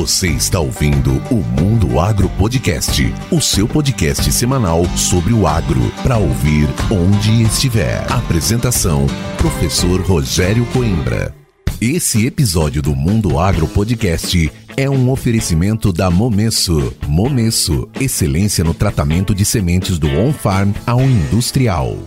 Você está ouvindo o Mundo Agro Podcast, o seu podcast semanal sobre o agro, para ouvir onde estiver. Apresentação: Professor Rogério Coimbra. Esse episódio do Mundo Agro Podcast é um oferecimento da Momesso. Momesso, excelência no tratamento de sementes do on-farm ao industrial.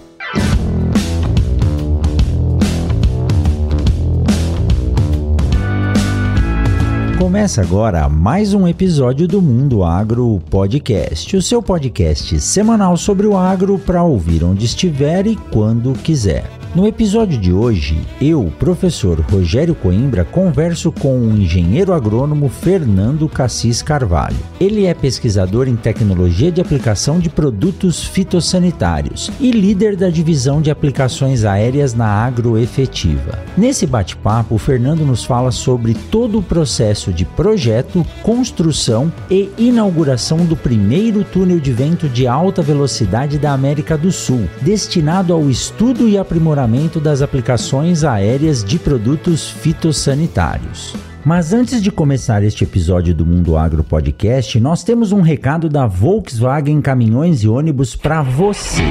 Começa agora mais um episódio do Mundo Agro Podcast, o seu podcast semanal sobre o agro para ouvir onde estiver e quando quiser. No episódio de hoje, eu, professor Rogério Coimbra, converso com o engenheiro agrônomo Fernando Cassis Carvalho. Ele é pesquisador em tecnologia de aplicação de produtos fitossanitários e líder da divisão de aplicações aéreas na Agroefetiva. Nesse bate-papo, o Fernando nos fala sobre todo o processo de projeto, construção e inauguração do primeiro túnel de vento de alta velocidade da América do Sul, destinado ao estudo e aprimoramento das aplicações aéreas de produtos fitossanitários. Mas antes de começar este episódio do Mundo Agro Podcast, nós temos um recado da Volkswagen Caminhões e Ônibus para você.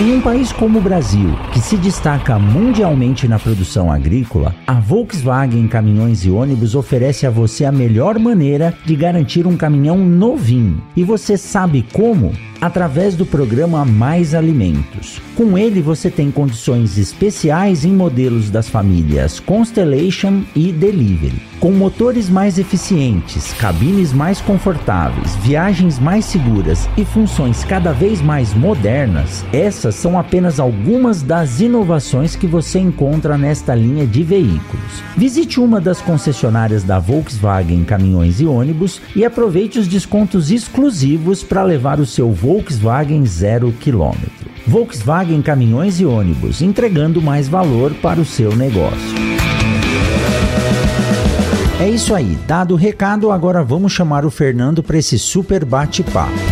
Em um país como o Brasil, que se destaca mundialmente na produção agrícola, a Volkswagen Caminhões e Ônibus oferece a você a melhor maneira de garantir um caminhão novinho. E você sabe como? Através do programa Mais Alimentos. Com ele você tem condições especiais em modelos das famílias Constellation e Delivery. Com motores mais eficientes, cabines mais confortáveis, viagens mais seguras e funções cada vez mais modernas, essas são apenas algumas das inovações que você encontra nesta linha de veículos. Visite uma das concessionárias da Volkswagen Caminhões e Ônibus e aproveite os descontos exclusivos para levar o seu Volkswagen Volkswagen zero quilômetro. Volkswagen Caminhões e Ônibus, entregando mais valor para o seu negócio. É isso aí, dado o recado, agora vamos chamar o Fernando para esse super bate-papo.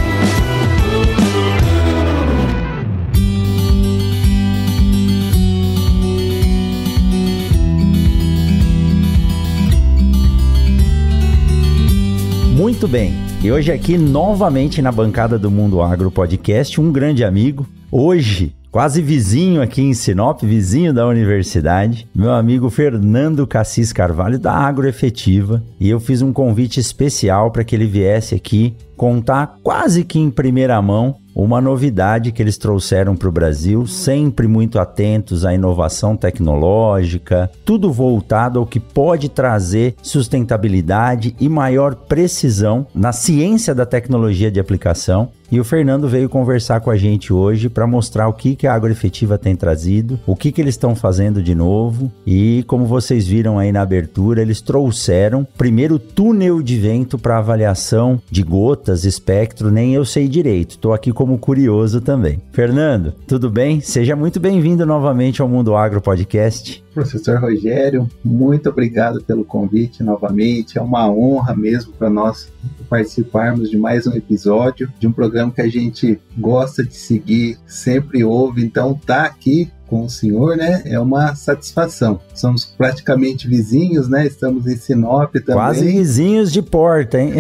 Muito bem, e hoje aqui novamente na bancada do Mundo Agro Podcast, um grande amigo, hoje quase vizinho aqui em Sinop, vizinho da universidade, meu amigo Fernando Cassis Carvalho da Agroefetiva, e eu fiz um convite especial para que ele viesse aqui contar quase que em primeira mão uma novidade que eles trouxeram para o Brasil, sempre muito atentos à inovação tecnológica, tudo voltado ao que pode trazer sustentabilidade e maior precisão na ciência da tecnologia de aplicação. E o Fernando veio conversar com a gente hoje para mostrar o que, que a Agroefetiva tem trazido, o que, que eles estão fazendo de novo. E como vocês viram aí na abertura, eles trouxeram primeiro túnel de vento para avaliação de gotas, espectro, nem eu sei direito. Estou aqui como curioso também. Fernando, tudo bem? Seja muito bem-vindo novamente ao Mundo Agro Podcast. Professor Rogério, muito obrigado pelo convite novamente. É uma honra mesmo para nós participarmos de mais um episódio de um programa que a gente gosta de seguir, sempre ouve. Então, tá aqui com o senhor, né? É uma satisfação. Somos praticamente vizinhos, né? Estamos em Sinop também. Quase vizinhos de porta, hein?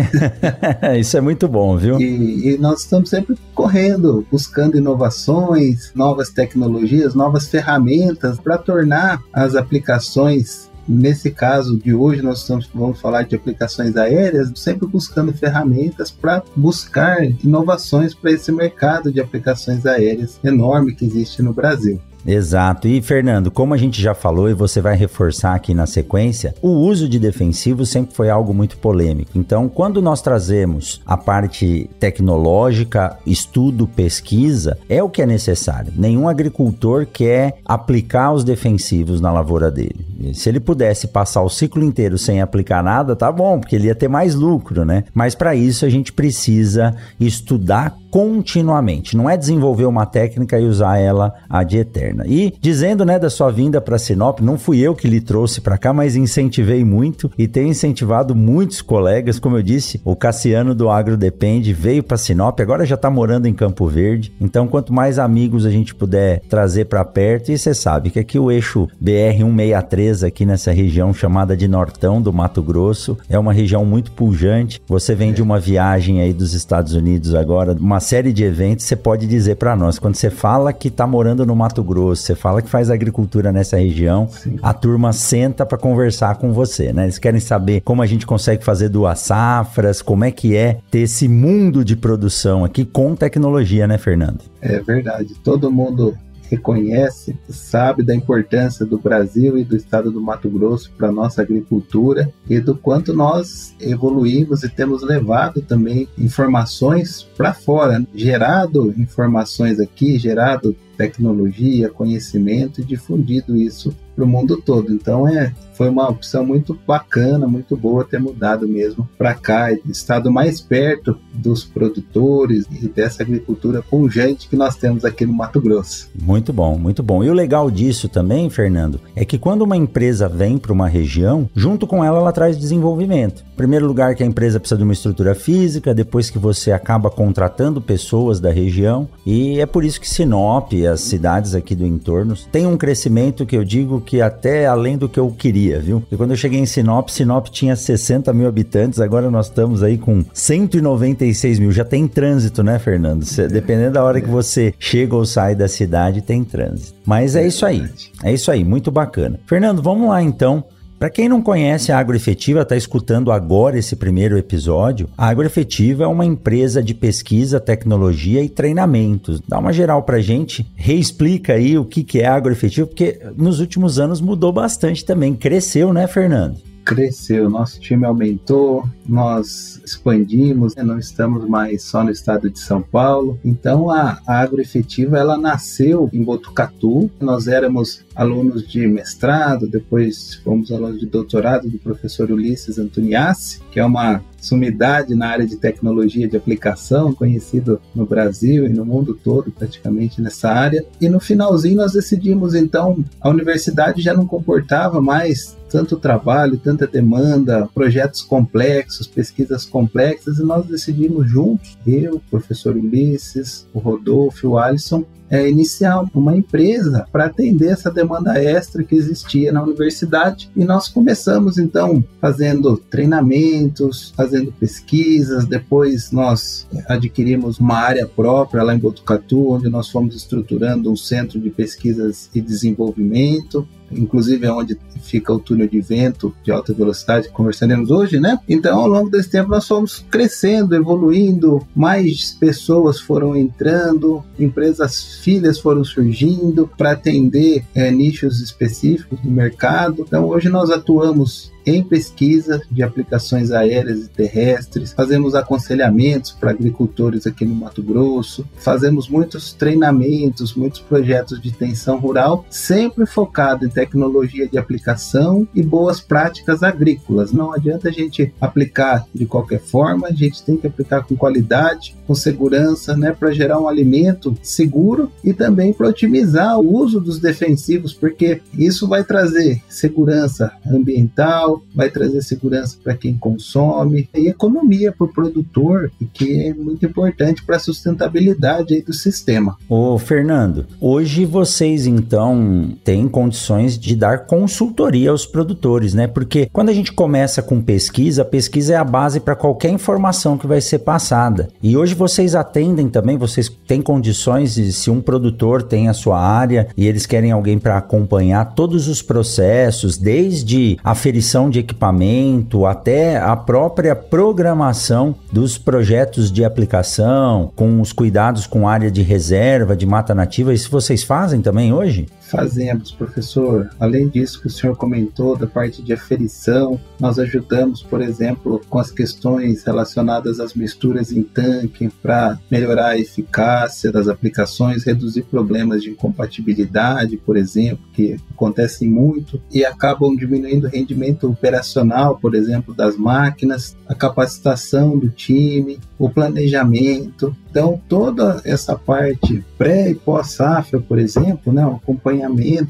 Isso é muito bom, viu? E, e, nós estamos sempre correndo, buscando inovações, novas tecnologias, novas ferramentas para tornar as aplicações Nesse caso de hoje, nós estamos, vamos falar de aplicações aéreas, sempre buscando ferramentas para buscar inovações para esse mercado de aplicações aéreas enorme que existe no Brasil. Exato. E Fernando, como a gente já falou e você vai reforçar aqui na sequência, o uso de defensivos sempre foi algo muito polêmico. Então, quando nós trazemos a parte tecnológica, estudo, pesquisa, é o que é necessário. Nenhum agricultor quer aplicar os defensivos na lavoura dele. Se ele pudesse passar o ciclo inteiro sem aplicar nada, tá bom, porque ele ia ter mais lucro, né? Mas para isso a gente precisa estudar continuamente. Não é desenvolver uma técnica e usar ela ad eterna. E dizendo, né, da sua vinda para Sinop, não fui eu que lhe trouxe para cá, mas incentivei muito e tenho incentivado muitos colegas, como eu disse, o Cassiano do Agro Depende veio para Sinop, agora já está morando em Campo Verde. Então, quanto mais amigos a gente puder trazer para perto, e você sabe que aqui o eixo BR 163 aqui nessa região chamada de Nortão do Mato Grosso é uma região muito pujante. Você vem de uma viagem aí dos Estados Unidos agora, uma série de eventos, você pode dizer para nós, quando você fala que está morando no Mato Grosso, você fala que faz agricultura nessa região, Sim. a turma senta para conversar com você, né? Eles querem saber como a gente consegue fazer duas safras, como é que é ter esse mundo de produção aqui com tecnologia, né, Fernando? É verdade. Todo mundo reconhece, sabe da importância do Brasil e do estado do Mato Grosso para nossa agricultura e do quanto nós evoluímos e temos levado também informações para fora, gerado informações aqui, gerado tecnologia, conhecimento e difundido isso para o mundo todo. Então é foi uma opção muito bacana, muito boa ter mudado mesmo para cá, estado mais perto dos produtores e dessa agricultura pujante que nós temos aqui no Mato Grosso. Muito bom, muito bom. E o legal disso também, Fernando, é que quando uma empresa vem para uma região, junto com ela ela traz desenvolvimento. Em primeiro lugar que a empresa precisa de uma estrutura física, depois que você acaba contratando pessoas da região, e é por isso que Sinop as cidades aqui do entorno têm um crescimento que eu digo que até além do que eu queria viu? E quando eu cheguei em Sinop, Sinop tinha 60 mil habitantes, agora nós estamos aí com 196 mil. Já tem trânsito, né, Fernando? Cê, dependendo da hora que você chega ou sai da cidade, tem trânsito. Mas é isso aí. É isso aí, muito bacana. Fernando, vamos lá então. Para quem não conhece a Agroefetiva, está escutando agora esse primeiro episódio. A Agroefetiva é uma empresa de pesquisa, tecnologia e treinamentos. Dá uma geral para gente, reexplica aí o que, que é a Agroefetiva, porque nos últimos anos mudou bastante também. Cresceu, né, Fernando? Cresceu, nosso time aumentou, nós expandimos, né? não estamos mais só no estado de São Paulo. Então a, a agroefetiva ela nasceu em Botucatu. Nós éramos alunos de mestrado, depois fomos alunos de doutorado do professor Ulisses Antoniassi, que é uma sumidade na área de tecnologia de aplicação, conhecido no Brasil e no mundo todo praticamente nessa área. E no finalzinho nós decidimos então, a universidade já não comportava mais tanto trabalho, tanta demanda, projetos complexos, pesquisas complexas, e nós decidimos juntos, eu, o professor Ulisses, o Rodolfo, o Alisson, é, iniciar uma empresa para atender essa demanda extra que existia na universidade. E nós começamos então fazendo treinamentos, fazendo pesquisas, depois nós adquirimos uma área própria lá em Botucatu, onde nós fomos estruturando um centro de pesquisas e desenvolvimento inclusive é onde fica o túnel de vento de alta velocidade que conversaremos hoje, né? Então, ao longo desse tempo, nós fomos crescendo, evoluindo, mais pessoas foram entrando, empresas filhas foram surgindo para atender é, nichos específicos do mercado. Então, hoje nós atuamos em pesquisa de aplicações aéreas e terrestres, fazemos aconselhamentos para agricultores aqui no Mato Grosso, fazemos muitos treinamentos, muitos projetos de extensão rural, sempre focado em tecnologia de aplicação e boas práticas agrícolas. Não adianta a gente aplicar de qualquer forma, a gente tem que aplicar com qualidade, com segurança, né, para gerar um alimento seguro e também para otimizar o uso dos defensivos, porque isso vai trazer segurança ambiental, vai trazer segurança para quem consome e economia para o produtor, que é muito importante para a sustentabilidade do sistema. Ô Fernando, hoje vocês então têm condições de dar consultoria aos produtores, né? Porque quando a gente começa com pesquisa, a pesquisa é a base para qualquer informação que vai ser passada. E hoje vocês atendem também, vocês têm condições de se um produtor tem a sua área e eles querem alguém para acompanhar todos os processos, desde aferição de equipamento, até a própria programação dos projetos de aplicação, com os cuidados com área de reserva, de mata nativa. Isso vocês fazem também hoje? Fazemos, professor? Além disso que o senhor comentou da parte de aferição, nós ajudamos, por exemplo, com as questões relacionadas às misturas em tanque para melhorar a eficácia das aplicações, reduzir problemas de incompatibilidade, por exemplo, que acontecem muito e acabam diminuindo o rendimento operacional, por exemplo, das máquinas, a capacitação do time, o planejamento. Então, toda essa parte pré e pós-safra, por exemplo, né, o acompanhamento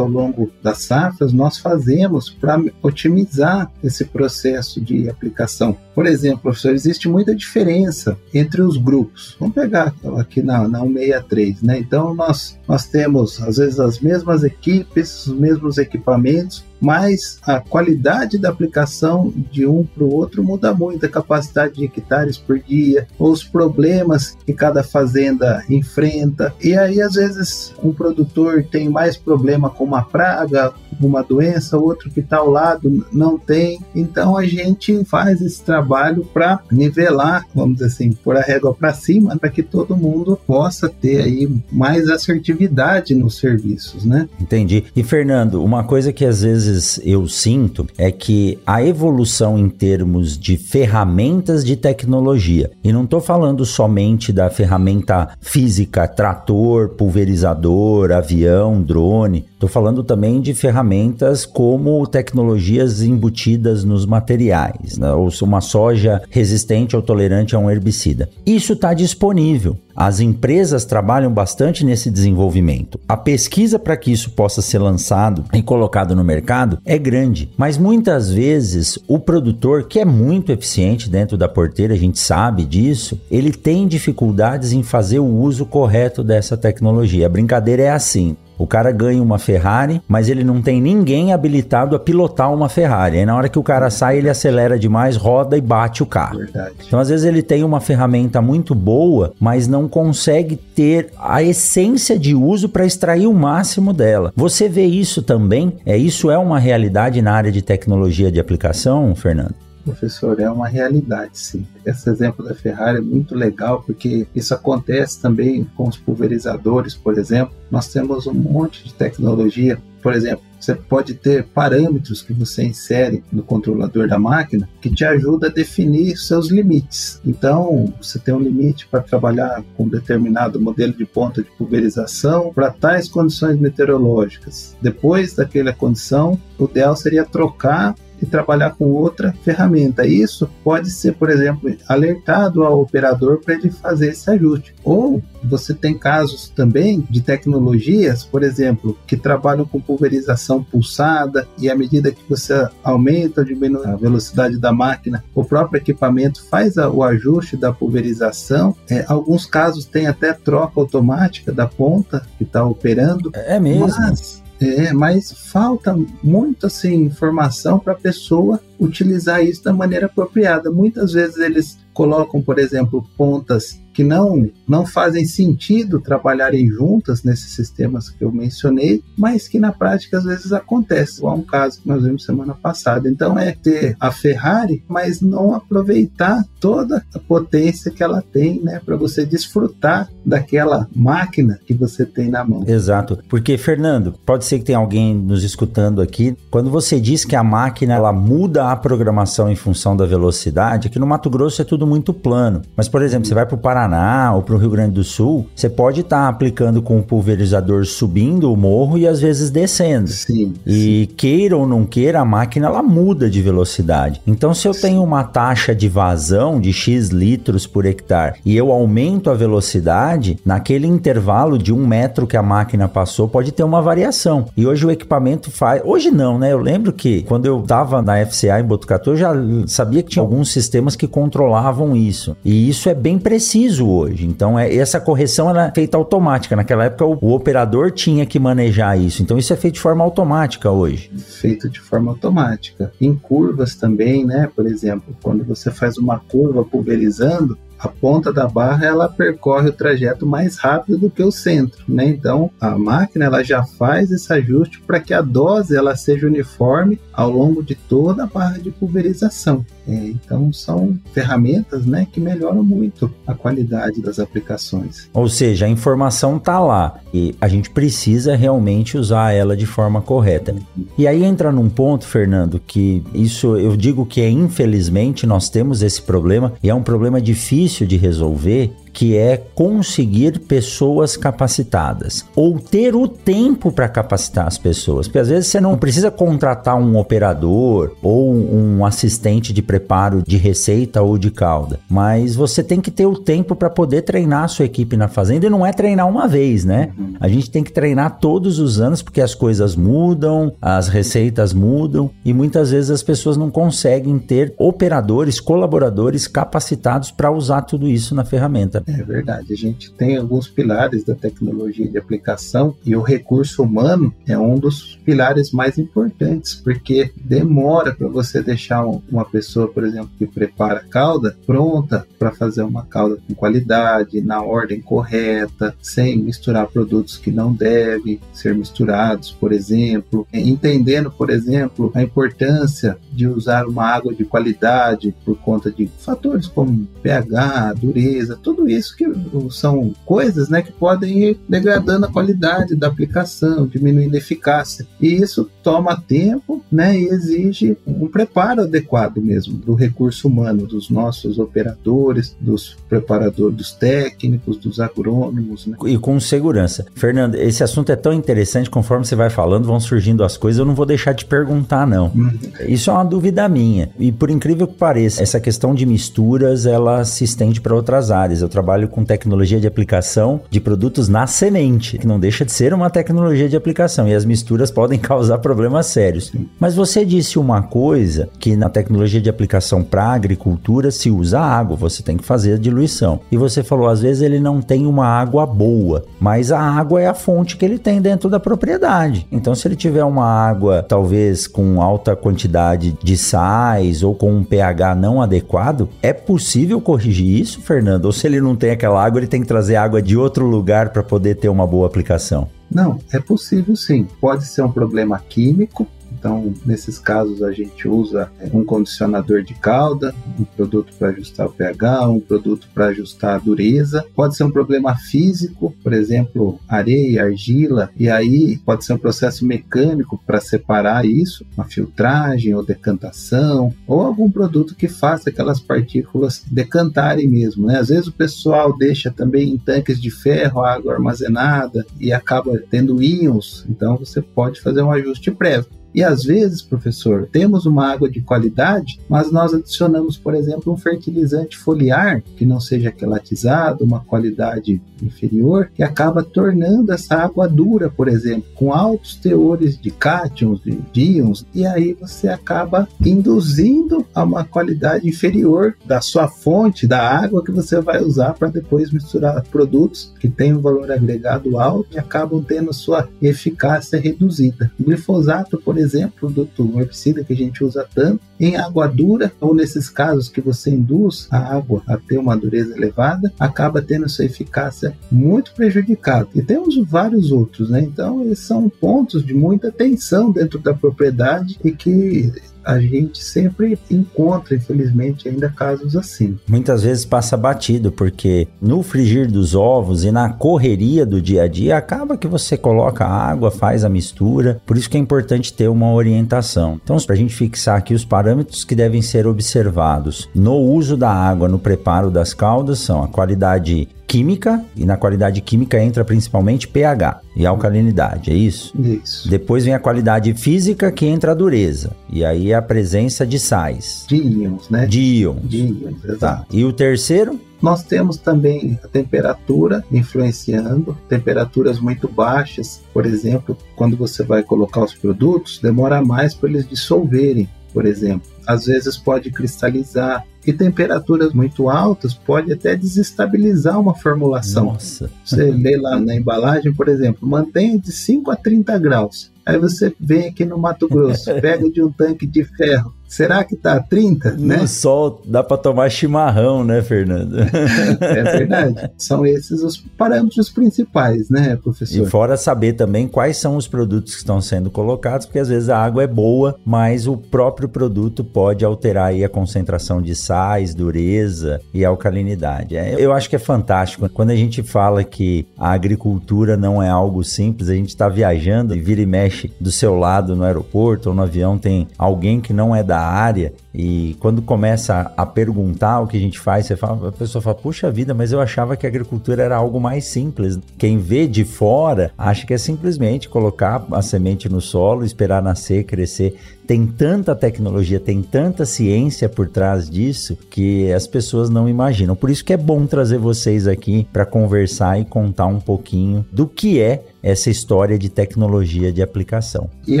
ao longo das safras, nós fazemos para otimizar esse processo de aplicação. Por exemplo, professor, existe muita diferença entre os grupos. Vamos pegar aqui na, na 163, né? Então, nós, nós temos, às vezes, as mesmas equipes, os mesmos equipamentos, mas a qualidade da aplicação de um para o outro muda muito, a capacidade de hectares por dia, os problemas que cada fazenda enfrenta. E aí, às vezes, um produtor tem mais problema com uma praga, uma doença, outro que está ao lado não tem. Então, a gente faz esse trabalho para nivelar, vamos dizer assim, pôr a régua para cima, para que todo mundo possa ter aí mais assertividade nos serviços, né? Entendi. E, Fernando, uma coisa que às vezes vezes eu sinto é que a evolução em termos de ferramentas de tecnologia, e não estou falando somente da ferramenta física, trator, pulverizador, avião, drone, estou falando também de ferramentas como tecnologias embutidas nos materiais, né? ou uma soja resistente ou tolerante a um herbicida. Isso está disponível. As empresas trabalham bastante nesse desenvolvimento. A pesquisa para que isso possa ser lançado e colocado no mercado é grande, mas muitas vezes o produtor, que é muito eficiente dentro da porteira, a gente sabe disso, ele tem dificuldades em fazer o uso correto dessa tecnologia. A brincadeira é assim: o cara ganha uma Ferrari, mas ele não tem ninguém habilitado a pilotar uma Ferrari. Aí na hora que o cara sai, ele acelera demais, roda e bate o carro. Verdade. Então às vezes ele tem uma ferramenta muito boa, mas não consegue ter a essência de uso para extrair o máximo dela. Você vê isso também? É isso é uma realidade na área de tecnologia de aplicação, Fernando? Professor, é uma realidade, sim. Esse exemplo da Ferrari é muito legal porque isso acontece também com os pulverizadores, por exemplo. Nós temos um monte de tecnologia. Por exemplo, você pode ter parâmetros que você insere no controlador da máquina que te ajuda a definir seus limites. Então, você tem um limite para trabalhar com determinado modelo de ponta de pulverização para tais condições meteorológicas. Depois daquela condição, o ideal seria trocar e trabalhar com outra ferramenta. Isso pode ser, por exemplo, alertado ao operador para ele fazer esse ajuste. Ou você tem casos também de tecnologias, por exemplo, que trabalham com pulverização pulsada e à medida que você aumenta ou diminui a velocidade da máquina, o próprio equipamento faz o ajuste da pulverização. É, alguns casos tem até troca automática da ponta que está operando. É mesmo. Mas é, mas falta muito assim, informação para a pessoa utilizar isso da maneira apropriada. Muitas vezes eles colocam, por exemplo, pontas que não, não fazem sentido trabalharem juntas nesses sistemas que eu mencionei, mas que na prática às vezes acontece. Há um caso que nós vimos semana passada. Então é ter a Ferrari, mas não aproveitar toda a potência que ela tem, né, para você desfrutar daquela máquina que você tem na mão. Exato. Porque Fernando, pode ser que tenha alguém nos escutando aqui, quando você diz que a máquina ela muda a programação em função da velocidade, aqui no Mato Grosso é tudo muito plano. Mas por exemplo, você vai para o Paraná Paraná ou para o Rio Grande do Sul, você pode estar tá aplicando com o pulverizador subindo o morro e às vezes descendo. Sim. E sim. queira ou não queira, a máquina ela muda de velocidade. Então, se eu sim. tenho uma taxa de vazão de X litros por hectare e eu aumento a velocidade, naquele intervalo de um metro que a máquina passou, pode ter uma variação. E hoje o equipamento faz. Hoje não, né? Eu lembro que quando eu estava na FCA em Botucatu, eu já sabia que tinha alguns sistemas que controlavam isso. E isso é bem preciso hoje. Então, é, essa correção era é feita automática. Naquela época, o, o, operador tinha que manejar isso. Então, isso é feito de forma automática hoje. Feito de forma automática. Em curvas também, né? Por exemplo, quando você faz uma curva pulverizando, a ponta da barra ela percorre o trajeto mais rápido do que o centro, né? Então a máquina ela já faz esse ajuste para que a dose ela seja uniforme ao longo de toda a barra de pulverização. É, então são ferramentas, né, que melhoram muito a qualidade das aplicações. Ou seja, a informação está lá e a gente precisa realmente usar ela de forma correta. E aí entra num ponto, Fernando, que isso eu digo que é infelizmente nós temos esse problema e é um problema difícil de resolver que é conseguir pessoas capacitadas ou ter o tempo para capacitar as pessoas. Porque às vezes você não precisa contratar um operador ou um assistente de preparo de receita ou de calda, mas você tem que ter o tempo para poder treinar a sua equipe na fazenda e não é treinar uma vez, né? A gente tem que treinar todos os anos porque as coisas mudam, as receitas mudam e muitas vezes as pessoas não conseguem ter operadores, colaboradores capacitados para usar tudo isso na ferramenta. É verdade. A gente tem alguns pilares da tecnologia de aplicação e o recurso humano é um dos pilares mais importantes, porque demora para você deixar uma pessoa, por exemplo, que prepara calda pronta para fazer uma calda com qualidade, na ordem correta, sem misturar produtos que não devem ser misturados, por exemplo, entendendo, por exemplo, a importância de usar uma água de qualidade por conta de fatores como pH, dureza, tudo isso isso que são coisas né, que podem ir degradando a qualidade da aplicação, diminuindo a eficácia. E isso toma tempo né, e exige um preparo adequado mesmo do recurso humano, dos nossos operadores, dos preparadores, dos técnicos, dos agrônomos. Né? E com segurança. Fernando, esse assunto é tão interessante, conforme você vai falando, vão surgindo as coisas, eu não vou deixar de perguntar, não. Uhum. Isso é uma dúvida minha. E por incrível que pareça, essa questão de misturas, ela se estende para outras áreas. Eu trabalho trabalho com tecnologia de aplicação de produtos na semente, que não deixa de ser uma tecnologia de aplicação e as misturas podem causar problemas sérios. Mas você disse uma coisa que na tecnologia de aplicação para agricultura se usa água, você tem que fazer a diluição. E você falou às vezes ele não tem uma água boa, mas a água é a fonte que ele tem dentro da propriedade. Então se ele tiver uma água talvez com alta quantidade de sais ou com um pH não adequado, é possível corrigir isso, Fernando? Ou se ele não tem aquela água, ele tem que trazer água de outro lugar para poder ter uma boa aplicação. Não, é possível sim. Pode ser um problema químico, então, nesses casos, a gente usa um condicionador de calda, um produto para ajustar o pH, um produto para ajustar a dureza. Pode ser um problema físico, por exemplo, areia, argila, e aí pode ser um processo mecânico para separar isso, uma filtragem ou decantação, ou algum produto que faça aquelas partículas decantarem mesmo. Né? Às vezes o pessoal deixa também em tanques de ferro a água armazenada e acaba tendo íons, então você pode fazer um ajuste prévio. E às vezes, professor, temos uma água de qualidade, mas nós adicionamos, por exemplo, um fertilizante foliar que não seja quelatizado, uma qualidade inferior, que acaba tornando essa água dura, por exemplo, com altos teores de cátions, de íons, e aí você acaba induzindo a uma qualidade inferior da sua fonte, da água que você vai usar para depois misturar produtos que têm um valor agregado alto e acabam tendo sua eficácia reduzida. O glifosato, por exemplo, exemplo, do herbicida que a gente usa tanto, em água dura, ou nesses casos que você induz a água a ter uma dureza elevada, acaba tendo sua eficácia muito prejudicada. E temos vários outros, né? Então, esses são pontos de muita tensão dentro da propriedade e que a gente sempre encontra, infelizmente, ainda casos assim. Muitas vezes passa batido, porque no frigir dos ovos e na correria do dia a dia, acaba que você coloca água, faz a mistura, por isso que é importante ter uma orientação. Então, para a gente fixar aqui os parâmetros que devem ser observados no uso da água no preparo das caldas são a qualidade química, e na qualidade química entra principalmente pH e alcalinidade, é isso? Isso. Depois vem a qualidade física, que entra a dureza, e aí a presença de sais. De íons, né? De íons. De íons, exato. Tá. E o terceiro? Nós temos também a temperatura influenciando, temperaturas muito baixas, por exemplo, quando você vai colocar os produtos, demora mais para eles dissolverem, por exemplo. Às vezes pode cristalizar, e temperaturas muito altas pode até desestabilizar uma formulação. Nossa. Você lê lá na embalagem, por exemplo, mantenha de 5 a 30 graus. Aí você vem aqui no Mato Grosso, pega de um tanque de ferro Será que tá 30, no né? sol dá para tomar chimarrão, né, Fernando? é verdade. São esses os parâmetros principais, né, professor? E fora saber também quais são os produtos que estão sendo colocados, porque às vezes a água é boa, mas o próprio produto pode alterar aí a concentração de sais, dureza e alcalinidade. É, eu acho que é fantástico. Quando a gente fala que a agricultura não é algo simples, a gente está viajando e vira e mexe do seu lado no aeroporto ou no avião, tem alguém que não é da área e quando começa a perguntar o que a gente faz, você fala, a pessoa fala, puxa vida, mas eu achava que a agricultura era algo mais simples. Quem vê de fora acha que é simplesmente colocar a semente no solo, esperar nascer, crescer. Tem tanta tecnologia, tem tanta ciência por trás disso que as pessoas não imaginam. Por isso que é bom trazer vocês aqui para conversar e contar um pouquinho do que é essa história de tecnologia de aplicação. E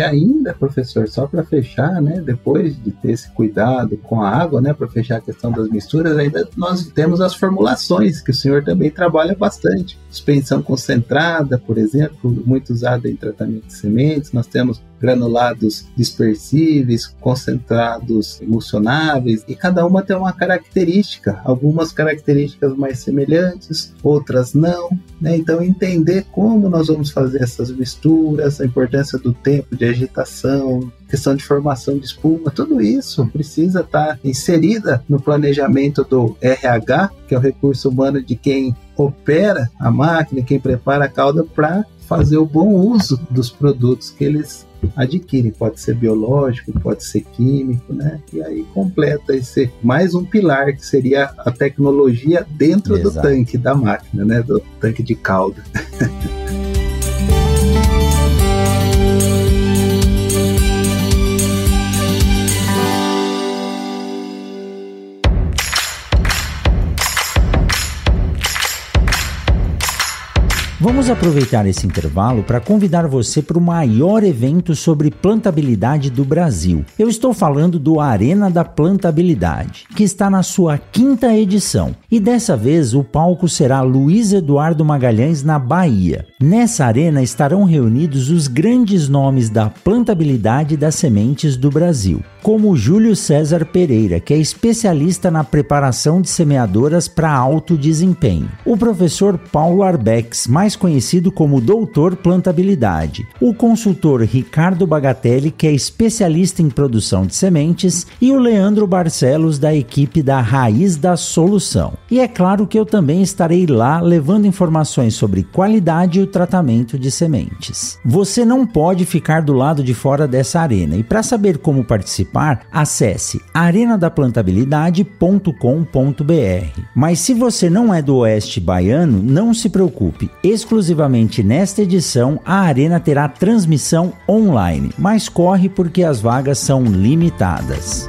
ainda, professor, só para fechar, né, depois de ter esse cuidado com a água, né, para fechar a questão das misturas, ainda nós temos as formulações, que o senhor também trabalha bastante. Suspensão concentrada, por exemplo, muito usada em tratamento de sementes, nós temos granulados dispersíveis, concentrados emulsionáveis, e cada uma tem uma característica, algumas características mais semelhantes, outras não. Né? Então, entender como nós vamos fazer essas misturas, a importância do tempo de agitação, questão de formação de espuma, tudo isso precisa estar inserida no planejamento do RH, que é o recurso humano de quem opera a máquina, quem prepara a cauda para fazer o bom uso dos produtos que eles adquirem. Pode ser biológico, pode ser químico, né? E aí completa esse mais um pilar que seria a tecnologia dentro Exato. do tanque da máquina, né? Do tanque de calda. Vamos aproveitar esse intervalo para convidar você para o maior evento sobre plantabilidade do Brasil. Eu estou falando do Arena da Plantabilidade, que está na sua quinta edição. E dessa vez o palco será Luiz Eduardo Magalhães, na Bahia. Nessa arena estarão reunidos os grandes nomes da plantabilidade das sementes do Brasil, como Júlio César Pereira, que é especialista na preparação de semeadoras para alto desempenho, o professor Paulo Arbex, mais conhecido como Doutor Plantabilidade, o consultor Ricardo Bagatelli, que é especialista em produção de sementes, e o Leandro Barcelos, da equipe da Raiz da Solução. E é claro que eu também estarei lá levando informações sobre qualidade e o tratamento de sementes. Você não pode ficar do lado de fora dessa arena e para saber como participar, acesse arenadaplantabilidade.com.br. Mas se você não é do Oeste Baiano, não se preocupe, exclusivamente nesta edição a arena terá transmissão online, mas corre porque as vagas são limitadas.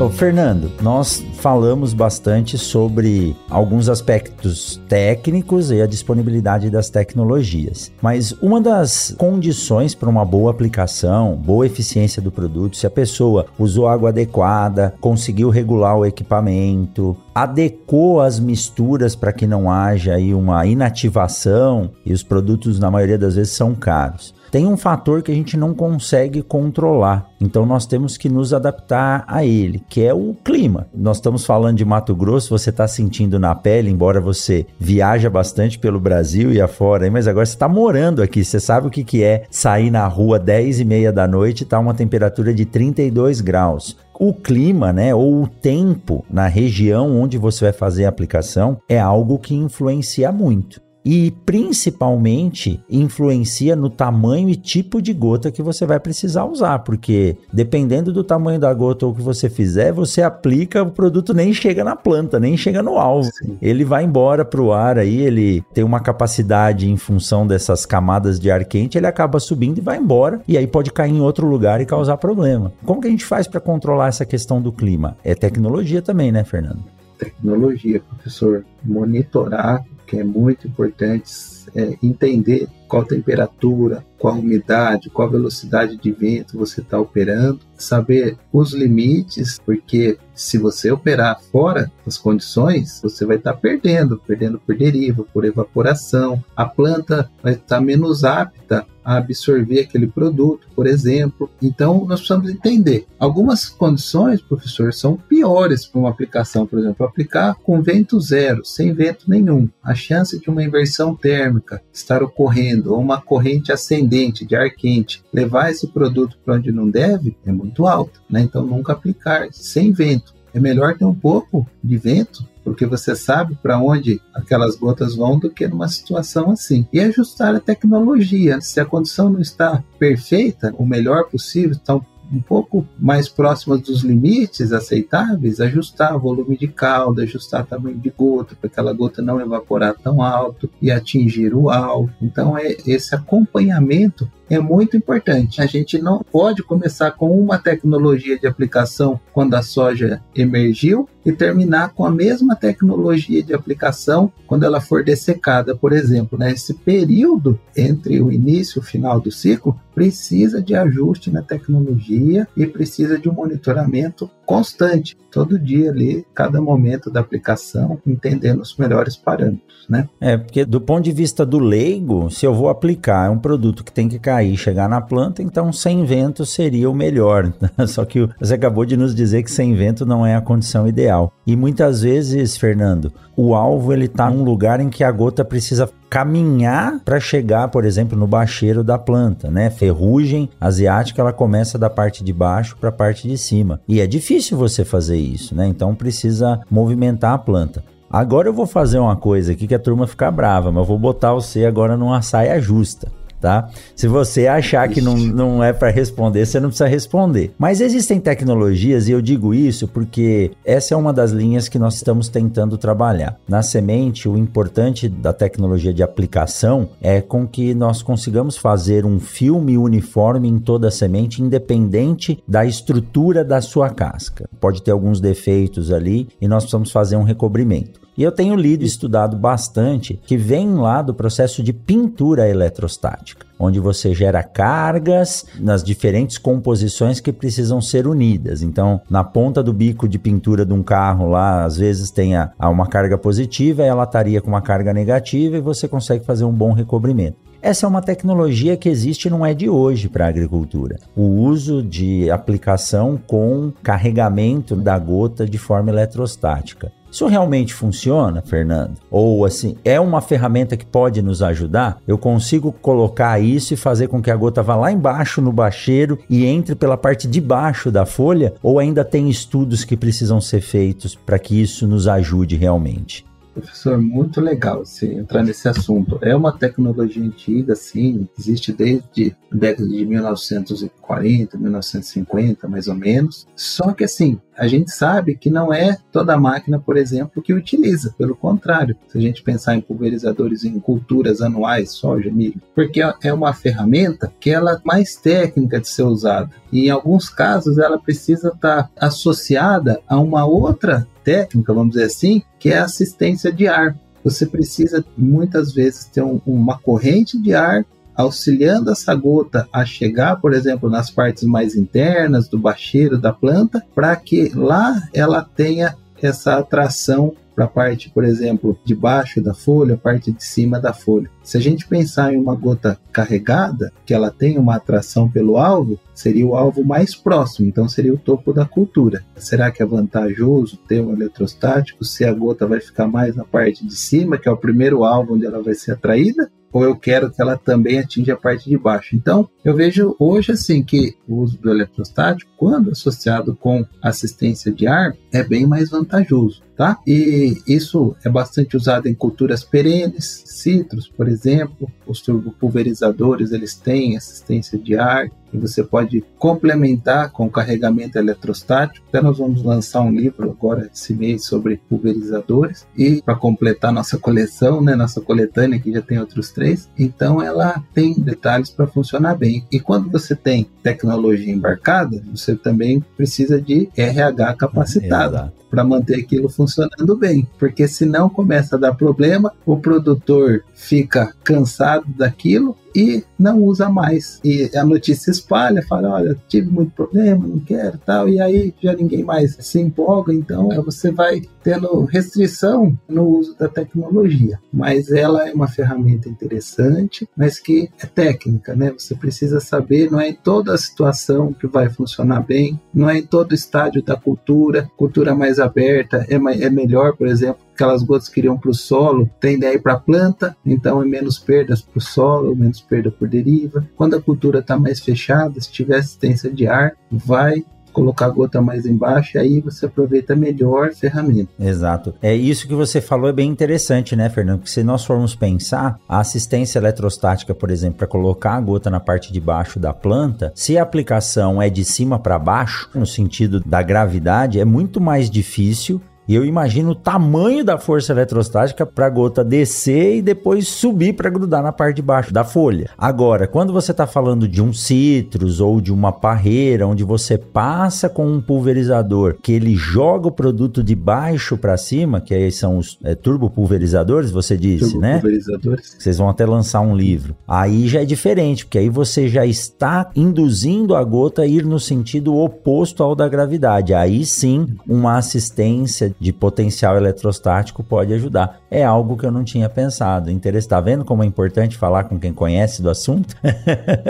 Ô, Fernando, nós falamos bastante sobre alguns aspectos técnicos e a disponibilidade das tecnologias. Mas uma das condições para uma boa aplicação, boa eficiência do produto, se a pessoa usou água adequada, conseguiu regular o equipamento, adequou as misturas para que não haja aí uma inativação e os produtos na maioria das vezes são caros tem um fator que a gente não consegue controlar. Então nós temos que nos adaptar a ele, que é o clima. Nós estamos falando de Mato Grosso, você está sentindo na pele, embora você viaja bastante pelo Brasil e afora, mas agora você está morando aqui, você sabe o que, que é sair na rua 10 e meia da noite e tá uma temperatura de 32 graus o clima, né, ou o tempo na região onde você vai fazer a aplicação é algo que influencia muito e principalmente influencia no tamanho e tipo de gota que você vai precisar usar, porque dependendo do tamanho da gota ou que você fizer, você aplica, o produto nem chega na planta, nem chega no alvo. Sim. Ele vai embora para o ar aí, ele tem uma capacidade em função dessas camadas de ar quente, ele acaba subindo e vai embora, e aí pode cair em outro lugar e causar problema. Como que a gente faz para controlar essa questão do clima? É tecnologia também, né, Fernando? Tecnologia, professor. Monitorar que é muito importante é, entender qual temperatura, qual umidade, qual velocidade de vento você está operando, saber os limites, porque se você operar fora das condições, você vai estar tá perdendo, perdendo por deriva, por evaporação. A planta vai estar tá menos apta a absorver aquele produto, por exemplo. Então, nós precisamos entender. Algumas condições, professor, são piores para uma aplicação, por exemplo, aplicar com vento zero, sem vento nenhum. A chance de uma inversão térmica estar ocorrendo, ou uma corrente ascendente de ar quente levar esse produto para onde não deve, é muito alta. Né? Então, nunca aplicar sem vento. É melhor ter um pouco de vento porque você sabe para onde aquelas gotas vão do que numa situação assim. E ajustar a tecnologia. Se a condição não está perfeita, o melhor possível, um pouco mais próximas dos limites aceitáveis, ajustar volume de calda, ajustar tamanho de gota, para aquela gota não evaporar tão alto e atingir o alvo. Então, é esse acompanhamento é muito importante. A gente não pode começar com uma tecnologia de aplicação quando a soja emergiu e terminar com a mesma tecnologia de aplicação quando ela for dessecada, por exemplo. Né? Esse período entre o início e o final do ciclo precisa de ajuste na tecnologia e precisa de um monitoramento constante, todo dia ali, cada momento da aplicação, entendendo os melhores parâmetros, né? É, porque do ponto de vista do leigo, se eu vou aplicar é um produto que tem que cair chegar na planta, então sem vento seria o melhor. Só que você acabou de nos dizer que sem vento não é a condição ideal. E muitas vezes, Fernando, o alvo ele está num lugar em que a gota precisa caminhar para chegar, por exemplo, no bacheiro da planta, né? Ferrugem asiática ela começa da parte de baixo para a parte de cima. E é difícil você fazer isso, né? Então precisa movimentar a planta. Agora eu vou fazer uma coisa aqui que a turma fica brava, mas eu vou botar você agora numa saia justa tá? Se você achar que não, não é para responder, você não precisa responder. Mas existem tecnologias, e eu digo isso porque essa é uma das linhas que nós estamos tentando trabalhar. Na semente, o importante da tecnologia de aplicação é com que nós consigamos fazer um filme uniforme em toda a semente, independente da estrutura da sua casca. Pode ter alguns defeitos ali e nós precisamos fazer um recobrimento. E eu tenho lido e estudado bastante que vem lá do processo de pintura eletrostática, onde você gera cargas nas diferentes composições que precisam ser unidas. Então, na ponta do bico de pintura de um carro lá, às vezes tem a, a uma carga positiva e a lataria com uma carga negativa e você consegue fazer um bom recobrimento. Essa é uma tecnologia que existe e não é de hoje para a agricultura. O uso de aplicação com carregamento da gota de forma eletrostática. Isso realmente funciona, Fernando? Ou assim, é uma ferramenta que pode nos ajudar? Eu consigo colocar isso e fazer com que a gota vá lá embaixo no bacheiro e entre pela parte de baixo da folha? Ou ainda tem estudos que precisam ser feitos para que isso nos ajude realmente? Professor, muito legal você entrar nesse assunto. É uma tecnologia antiga, sim, existe desde a década de 1940, 1950, mais ou menos. Só que, assim, a gente sabe que não é toda máquina, por exemplo, que utiliza. Pelo contrário, se a gente pensar em pulverizadores em culturas anuais, soja, milho, porque é uma ferramenta que ela é mais técnica de ser usada. Em alguns casos ela precisa estar associada a uma outra técnica, vamos dizer assim, que é a assistência de ar. Você precisa muitas vezes ter um, uma corrente de ar auxiliando essa gota a chegar, por exemplo, nas partes mais internas do bacheiro da planta, para que lá ela tenha essa atração para a parte, por exemplo, de baixo da folha, a parte de cima da folha. Se a gente pensar em uma gota carregada, que ela tem uma atração pelo alvo, seria o alvo mais próximo, então seria o topo da cultura. Será que é vantajoso ter um eletrostático se a gota vai ficar mais na parte de cima, que é o primeiro alvo onde ela vai ser atraída? ou eu quero que ela também atinja a parte de baixo. Então, eu vejo hoje assim que o uso do eletrostático, quando associado com assistência de ar, é bem mais vantajoso, tá? E isso é bastante usado em culturas perenes, citros, por exemplo, os turbopulverizadores, eles têm assistência de ar, e você pode complementar com carregamento eletrostático. Até nós vamos lançar um livro agora esse mês sobre pulverizadores e para completar nossa coleção, né, nossa coletânea que já tem outros três, então ela tem detalhes para funcionar bem. E quando você tem tecnologia embarcada, você também precisa de RH capacitado. para manter aquilo funcionando bem, porque senão começa a dar problema, o produtor fica cansado daquilo e não usa mais. E a notícia espalha, fala, olha, tive muito problema, não quero tal, e aí já ninguém mais se empolga, então você vai tendo restrição no uso da tecnologia. Mas ela é uma ferramenta interessante, mas que é técnica, né? Você precisa saber, não é em toda a situação que vai funcionar bem, não é em todo estádio da cultura, cultura mais aberta é, é melhor, por exemplo, aquelas gotas que iriam para o solo tendem a ir para a planta, então é menos perdas para o solo, menos perda por deriva. Quando a cultura está mais fechada, se tiver assistência de ar, vai colocar a gota mais embaixo, aí você aproveita melhor a ferramenta. Exato. É isso que você falou é bem interessante, né, Fernando? Porque se nós formos pensar, a assistência eletrostática, por exemplo, para colocar a gota na parte de baixo da planta, se a aplicação é de cima para baixo, no sentido da gravidade, é muito mais difícil e eu imagino o tamanho da força eletrostática para a gota descer e depois subir para grudar na parte de baixo da folha. Agora, quando você está falando de um citrus ou de uma parreira, onde você passa com um pulverizador que ele joga o produto de baixo para cima, que aí são os é, turbopulverizadores, você disse, né? Turbopulverizadores. Vocês vão até lançar um livro. Aí já é diferente, porque aí você já está induzindo a gota a ir no sentido oposto ao da gravidade. Aí sim, uma assistência de potencial eletrostático pode ajudar. É algo que eu não tinha pensado. Interessante. Tá vendo como é importante falar com quem conhece do assunto?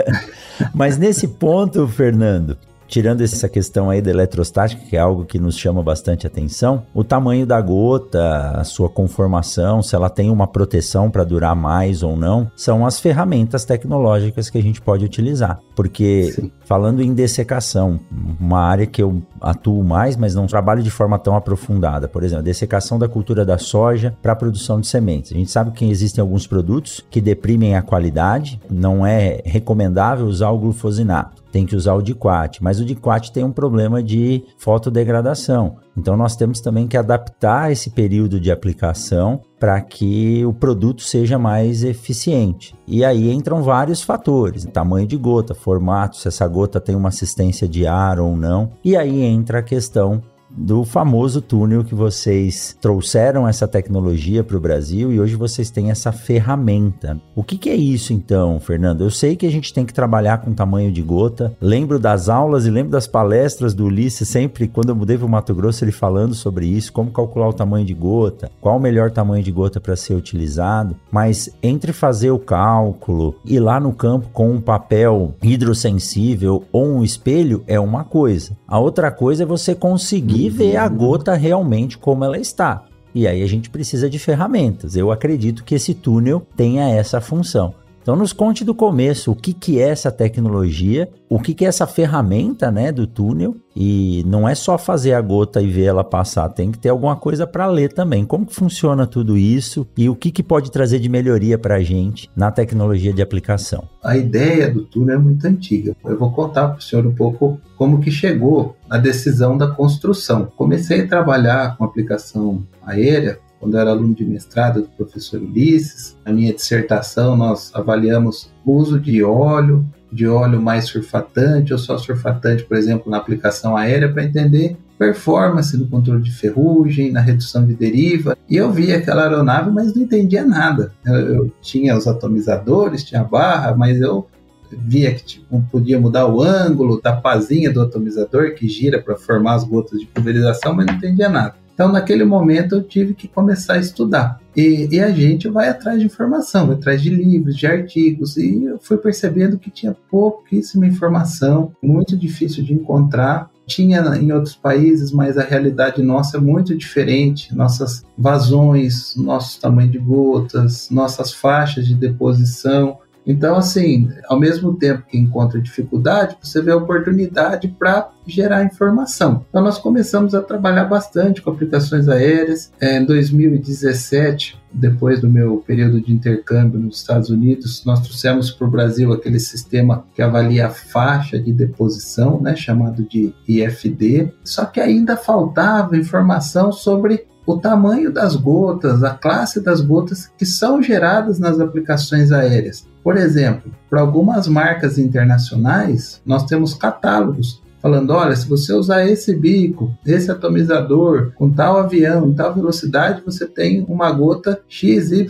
Mas nesse ponto, Fernando, tirando essa questão aí da eletrostática, que é algo que nos chama bastante atenção, o tamanho da gota, a sua conformação, se ela tem uma proteção para durar mais ou não, são as ferramentas tecnológicas que a gente pode utilizar. Porque Sim. falando em dessecação, uma área que eu atuo mais, mas não trabalho de forma tão aprofundada, por exemplo, a dessecação da cultura da soja para a produção de sementes. A gente sabe que existem alguns produtos que deprimem a qualidade, não é recomendável usar o glufosinato tem que usar o diquat, mas o diquat tem um problema de fotodegradação. Então nós temos também que adaptar esse período de aplicação para que o produto seja mais eficiente. E aí entram vários fatores: tamanho de gota, formato, se essa gota tem uma assistência de ar ou não. E aí entra a questão do famoso túnel que vocês trouxeram essa tecnologia para o Brasil e hoje vocês têm essa ferramenta. O que, que, é isso então, Fernando? Eu sei que a gente tem que trabalhar com tamanho de gota. Lembro das aulas e lembro das palestras do Ulisses, sempre quando eu mudei para o Mato Grosso, ele falando sobre isso, como calcular o tamanho de gota, qual o melhor tamanho de gota para ser utilizado. Mas entre fazer o cálculo e lá no campo com um papel hidrossensível ou um espelho é uma coisa. A outra coisa é você conseguir e ver a gota realmente como ela está. E aí a gente precisa de ferramentas. Eu acredito que esse túnel tenha essa função. Então nos conte do começo o que, que é essa tecnologia, o que, que é essa ferramenta né, do túnel, e não é só fazer a gota e ver ela passar, tem que ter alguma coisa para ler também. Como que funciona tudo isso e o que, que pode trazer de melhoria para a gente na tecnologia de aplicação? A ideia do túnel é muito antiga. Eu vou contar para o senhor um pouco como que chegou a decisão da construção. Comecei a trabalhar com aplicação aérea quando era aluno de mestrado do professor Ulisses. Na minha dissertação, nós avaliamos o uso de óleo, de óleo mais surfatante ou só surfatante, por exemplo, na aplicação aérea, para entender performance no controle de ferrugem, na redução de deriva. E eu via aquela aeronave, mas não entendia nada. Eu, eu tinha os atomizadores, tinha a barra, mas eu via que tipo, podia mudar o ângulo da pazinha do atomizador que gira para formar as gotas de pulverização, mas não entendia nada. Então, naquele momento, eu tive que começar a estudar. E, e, a gente vai atrás de informação, atrás de livros, de artigos, e eu fui percebendo que tinha pouquíssima informação, muito difícil de encontrar. Tinha em outros países, mas a realidade nossa é muito diferente. Nossas vazões, nosso tamanho de gotas, nossas faixas de deposição então, assim, ao mesmo tempo que encontra dificuldade, você vê a oportunidade para gerar informação. Então, nós começamos a trabalhar bastante com aplicações aéreas. É, em 2017, depois do meu período de intercâmbio nos Estados Unidos, nós trouxemos para o Brasil aquele sistema que avalia a faixa de deposição, né, chamado de IFD. Só que ainda faltava informação sobre o tamanho das gotas, a classe das gotas que são geradas nas aplicações aéreas. Por exemplo, para algumas marcas internacionais, nós temos catálogos falando: olha, se você usar esse bico, esse atomizador, com tal avião, em tal velocidade, você tem uma gota XYZ.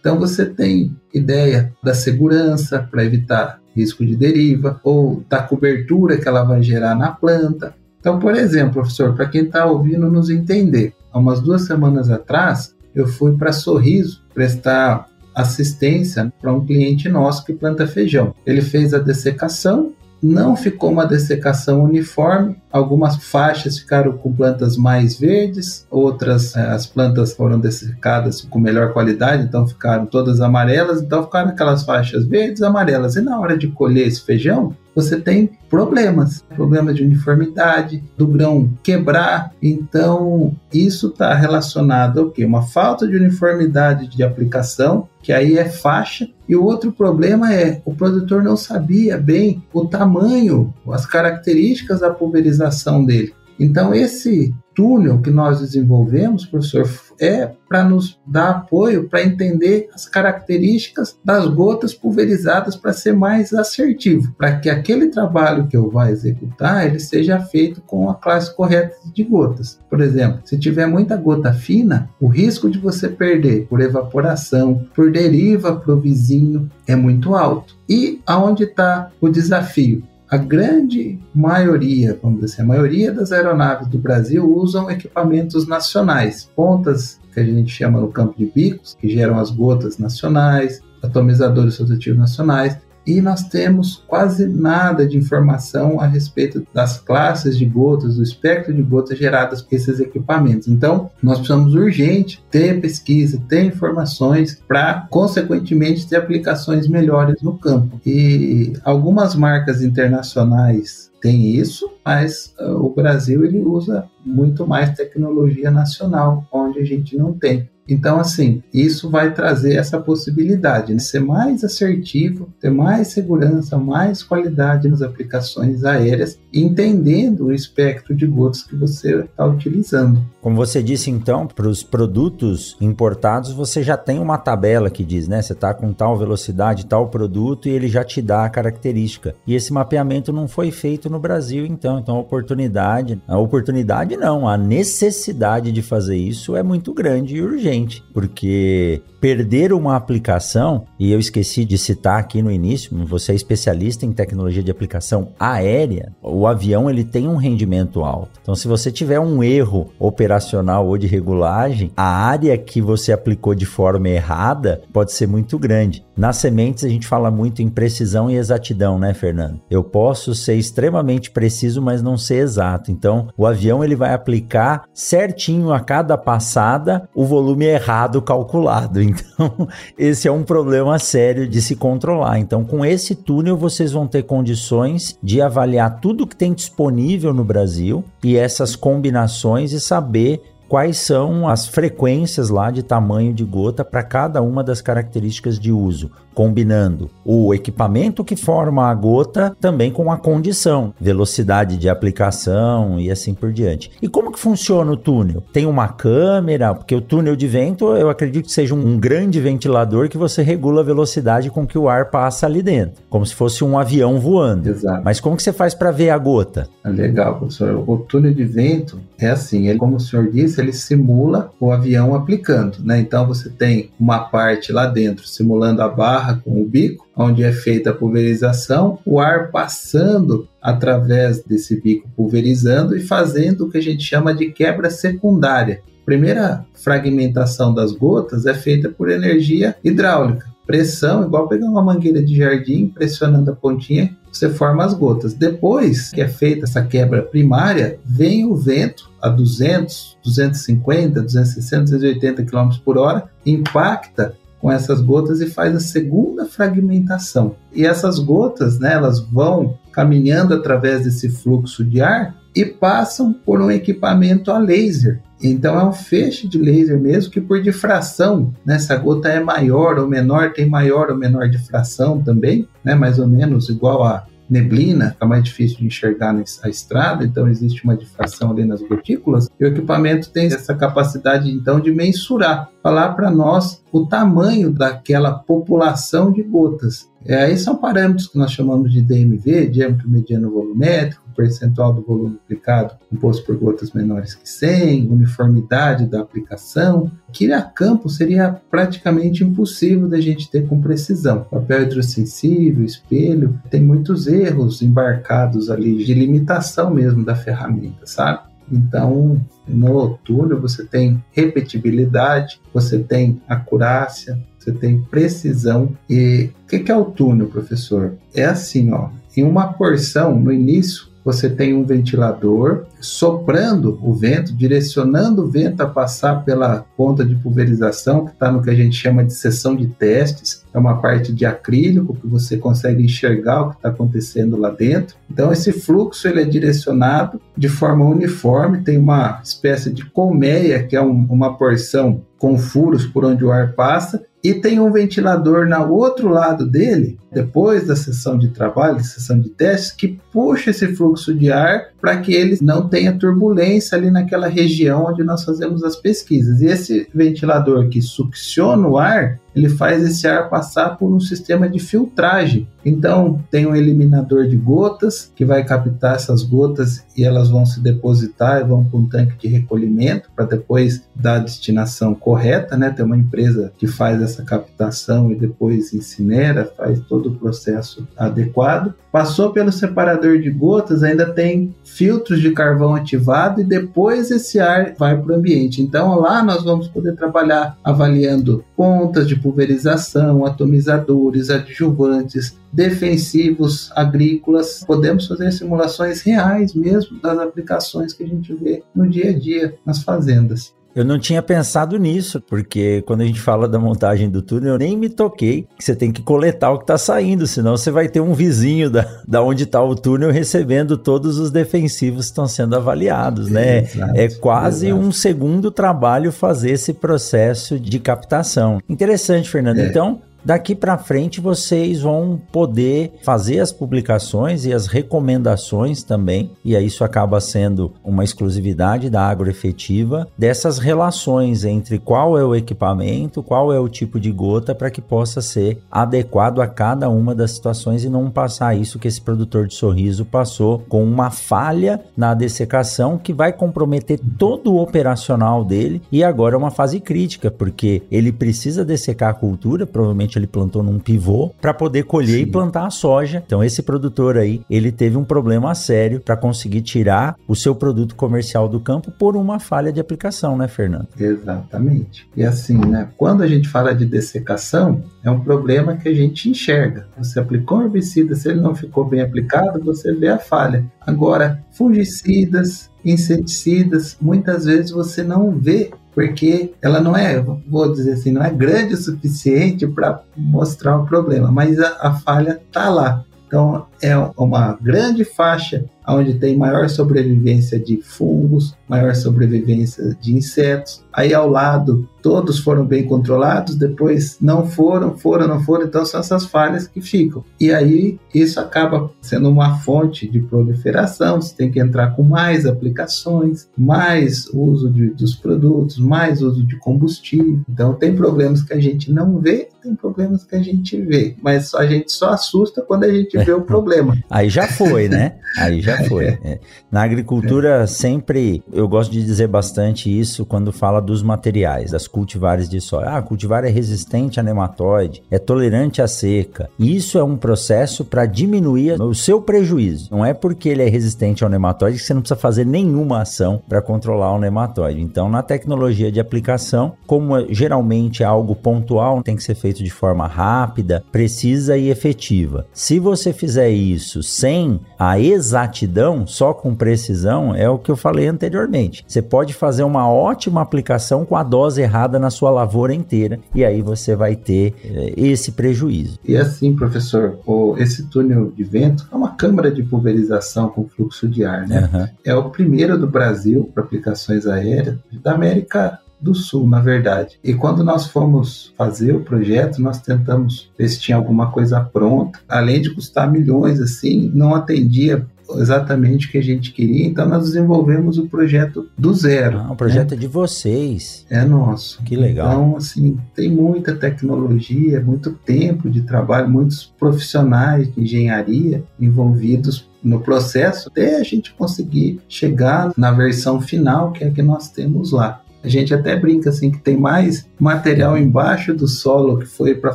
Então você tem ideia da segurança para evitar risco de deriva ou da cobertura que ela vai gerar na planta. Então, por exemplo, professor, para quem está ouvindo nos entender, há umas duas semanas atrás eu fui para Sorriso prestar assistência para um cliente nosso que planta feijão. Ele fez a dessecação não ficou uma dessecação uniforme. Algumas faixas ficaram com plantas mais verdes, outras eh, as plantas foram dessecadas com melhor qualidade, então ficaram todas amarelas, então ficaram aquelas faixas verdes, amarelas. E na hora de colher esse feijão, você tem problemas, problemas de uniformidade, do grão quebrar. Então, isso está relacionado ao quê? Uma falta de uniformidade de aplicação, que aí é faixa, e o outro problema é o produtor não sabia bem o tamanho, as características da pulverização dele. Então, esse túnel que nós desenvolvemos, professor, é para nos dar apoio para entender as características das gotas pulverizadas para ser mais assertivo, para que aquele trabalho que eu vá executar ele seja feito com a classe correta de gotas. Por exemplo, se tiver muita gota fina, o risco de você perder por evaporação, por deriva para o vizinho é muito alto. E aonde está o desafio? A grande maioria, vamos dizer assim, a maioria das aeronaves do Brasil usam equipamentos nacionais, pontas que a gente chama no campo de bicos, que geram as gotas nacionais, atomizadores rotativos nacionais, e nós temos quase nada de informação a respeito das classes de gotas, do espectro de gotas geradas por esses equipamentos. Então, nós precisamos urgente ter pesquisa, ter informações para, consequentemente, ter aplicações melhores no campo. E algumas marcas internacionais têm isso, mas uh, o Brasil ele usa muito mais tecnologia nacional, onde a gente não tem. Então, assim, isso vai trazer essa possibilidade de ser mais assertivo, ter mais segurança, mais qualidade nas aplicações aéreas, entendendo o espectro de gotas que você está utilizando. Como você disse, então, para os produtos importados, você já tem uma tabela que diz, né? Você está com tal velocidade, tal produto, e ele já te dá a característica. E esse mapeamento não foi feito no Brasil, então. Então, a oportunidade, a oportunidade não, a necessidade de fazer isso é muito grande e urgente gente, porque perder uma aplicação, e eu esqueci de citar aqui no início, você é especialista em tecnologia de aplicação aérea, o avião ele tem um rendimento alto. Então, se você tiver um erro operacional ou de regulagem, a área que você aplicou de forma errada pode ser muito grande. Nas sementes a gente fala muito em precisão e exatidão, né, Fernando? Eu posso ser extremamente preciso, mas não ser exato. Então, o avião ele vai aplicar certinho a cada passada o volume errado calculado. Então, esse é um problema sério de se controlar. Então, com esse túnel, vocês vão ter condições de avaliar tudo que tem disponível no Brasil e essas combinações e saber quais são as frequências lá de tamanho de gota para cada uma das características de uso combinando o equipamento que forma a gota também com a condição, velocidade de aplicação e assim por diante. E como que funciona o túnel? Tem uma câmera, porque o túnel de vento eu acredito que seja um grande ventilador que você regula a velocidade com que o ar passa ali dentro, como se fosse um avião voando. Exato. Mas como que você faz para ver a gota? É legal, professor. O túnel de vento é assim, ele, como o senhor disse, ele simula o avião aplicando, né? Então você tem uma parte lá dentro simulando a barra barra com o bico, onde é feita a pulverização, o ar passando através desse bico pulverizando e fazendo o que a gente chama de quebra secundária. Primeira fragmentação das gotas é feita por energia hidráulica. Pressão, igual pegar uma mangueira de jardim, pressionando a pontinha, você forma as gotas. Depois que é feita essa quebra primária, vem o vento a 200, 250, 260, 280 km por hora, impacta com essas gotas e faz a segunda fragmentação. E essas gotas, né, elas vão caminhando através desse fluxo de ar e passam por um equipamento a laser. Então é um feixe de laser mesmo que por difração, né, essa gota é maior ou menor, tem maior ou menor difração também, né, mais ou menos igual a neblina, fica mais difícil de enxergar a estrada, então existe uma difração ali nas gotículas, e o equipamento tem essa capacidade então de mensurar, falar para nós o tamanho daquela população de gotas. É, aí são parâmetros que nós chamamos de DMV, diâmetro mediano volumétrico, percentual do volume aplicado composto por gotas menores que 100, uniformidade da aplicação, que a campo seria praticamente impossível da gente ter com precisão. Papel hidrossensível, espelho, tem muitos erros embarcados ali de limitação mesmo da ferramenta, sabe? Então, no túnel você tem repetibilidade, você tem acurácia, você tem precisão. E o que é o túnel, professor? É assim, ó, em uma porção, no início, você tem um ventilador soprando o vento, direcionando o vento a passar pela ponta de pulverização, que está no que a gente chama de seção de testes. É uma parte de acrílico que você consegue enxergar o que está acontecendo lá dentro. Então, esse fluxo ele é direcionado de forma uniforme, tem uma espécie de colmeia, que é um, uma porção com furos por onde o ar passa, e tem um ventilador no outro lado dele, depois da sessão de trabalho, sessão de testes, que puxa esse fluxo de ar para que ele não tenha turbulência ali naquela região onde nós fazemos as pesquisas. E esse ventilador que succiona o ar, ele faz esse ar passar por um sistema de filtragem. Então, tem um eliminador de gotas que vai captar essas gotas e elas vão se depositar e vão para um tanque de recolhimento para depois dar a destinação correta, né? Tem uma empresa que faz essa captação e depois incinera, faz todo o processo adequado. Passou pelo separador de gotas, ainda tem filtros de carvão ativado e depois esse ar vai para o ambiente. Então, lá nós vamos poder trabalhar avaliando pontas de pulverização, atomizadores, adjuvantes, defensivos agrícolas. Podemos fazer simulações reais mesmo das aplicações que a gente vê no dia a dia nas fazendas. Eu não tinha pensado nisso, porque quando a gente fala da montagem do túnel, eu nem me toquei que você tem que coletar o que está saindo, senão você vai ter um vizinho da, da onde está o túnel recebendo todos os defensivos que estão sendo avaliados, né? Exato, é quase exato. um segundo trabalho fazer esse processo de captação. Interessante, Fernando. É. Então, Daqui para frente vocês vão poder fazer as publicações e as recomendações também, e aí isso acaba sendo uma exclusividade da agroefetiva dessas relações entre qual é o equipamento, qual é o tipo de gota para que possa ser adequado a cada uma das situações e não passar isso que esse produtor de sorriso passou com uma falha na dessecação que vai comprometer todo o operacional dele. E agora é uma fase crítica, porque ele precisa dessecar a cultura, provavelmente ele plantou num pivô para poder colher Sim. e plantar a soja. Então esse produtor aí, ele teve um problema sério para conseguir tirar o seu produto comercial do campo por uma falha de aplicação, né, Fernando? Exatamente. E assim, né, quando a gente fala de dessecação, é um problema que a gente enxerga. Você aplicou um herbicida, se ele não ficou bem aplicado, você vê a falha. Agora, fungicidas, inseticidas, muitas vezes você não vê porque ela não é, vou dizer assim, não é grande o suficiente para mostrar o problema, mas a, a falha está lá. Então é uma grande faixa onde tem maior sobrevivência de fungos, maior sobrevivência de insetos. Aí ao lado, todos foram bem controlados, depois não foram, foram, não foram, então são essas falhas que ficam. E aí isso acaba sendo uma fonte de proliferação, você tem que entrar com mais aplicações, mais uso de, dos produtos, mais uso de combustível. Então tem problemas que a gente não vê, tem problemas que a gente vê, mas a gente só assusta quando a gente vê o problema. Aí já foi, né? Aí já foi. É. Na agricultura, sempre eu gosto de dizer bastante isso quando fala dos materiais, das cultivares de soja. Ah, cultivar é resistente a nematóide, é tolerante à seca. Isso é um processo para diminuir o seu prejuízo. Não é porque ele é resistente ao nematóide que você não precisa fazer nenhuma ação para controlar o nematóide. Então, na tecnologia de aplicação, como é, geralmente é algo pontual, tem que ser feito de forma rápida, precisa e efetiva. Se você fizer isso sem a exatidão, só com precisão, é o que eu falei anteriormente. Você pode fazer uma ótima aplicação com a dose errada na sua lavoura inteira e aí você vai ter eh, esse prejuízo. E assim, professor, esse túnel de vento é uma câmara de pulverização com fluxo de ar, né? Uhum. É o primeiro do Brasil para aplicações aéreas da América do Sul, na verdade. E quando nós fomos fazer o projeto, nós tentamos ver se tinha alguma coisa pronta. Além de custar milhões, assim, não atendia exatamente o que a gente queria, então nós desenvolvemos o projeto do zero. Ah, o projeto né? é de vocês. É nosso. Que legal. Então, assim, tem muita tecnologia, muito tempo de trabalho, muitos profissionais de engenharia envolvidos no processo até a gente conseguir chegar na versão final que é a que nós temos lá. A gente até brinca assim que tem mais material embaixo do solo que foi para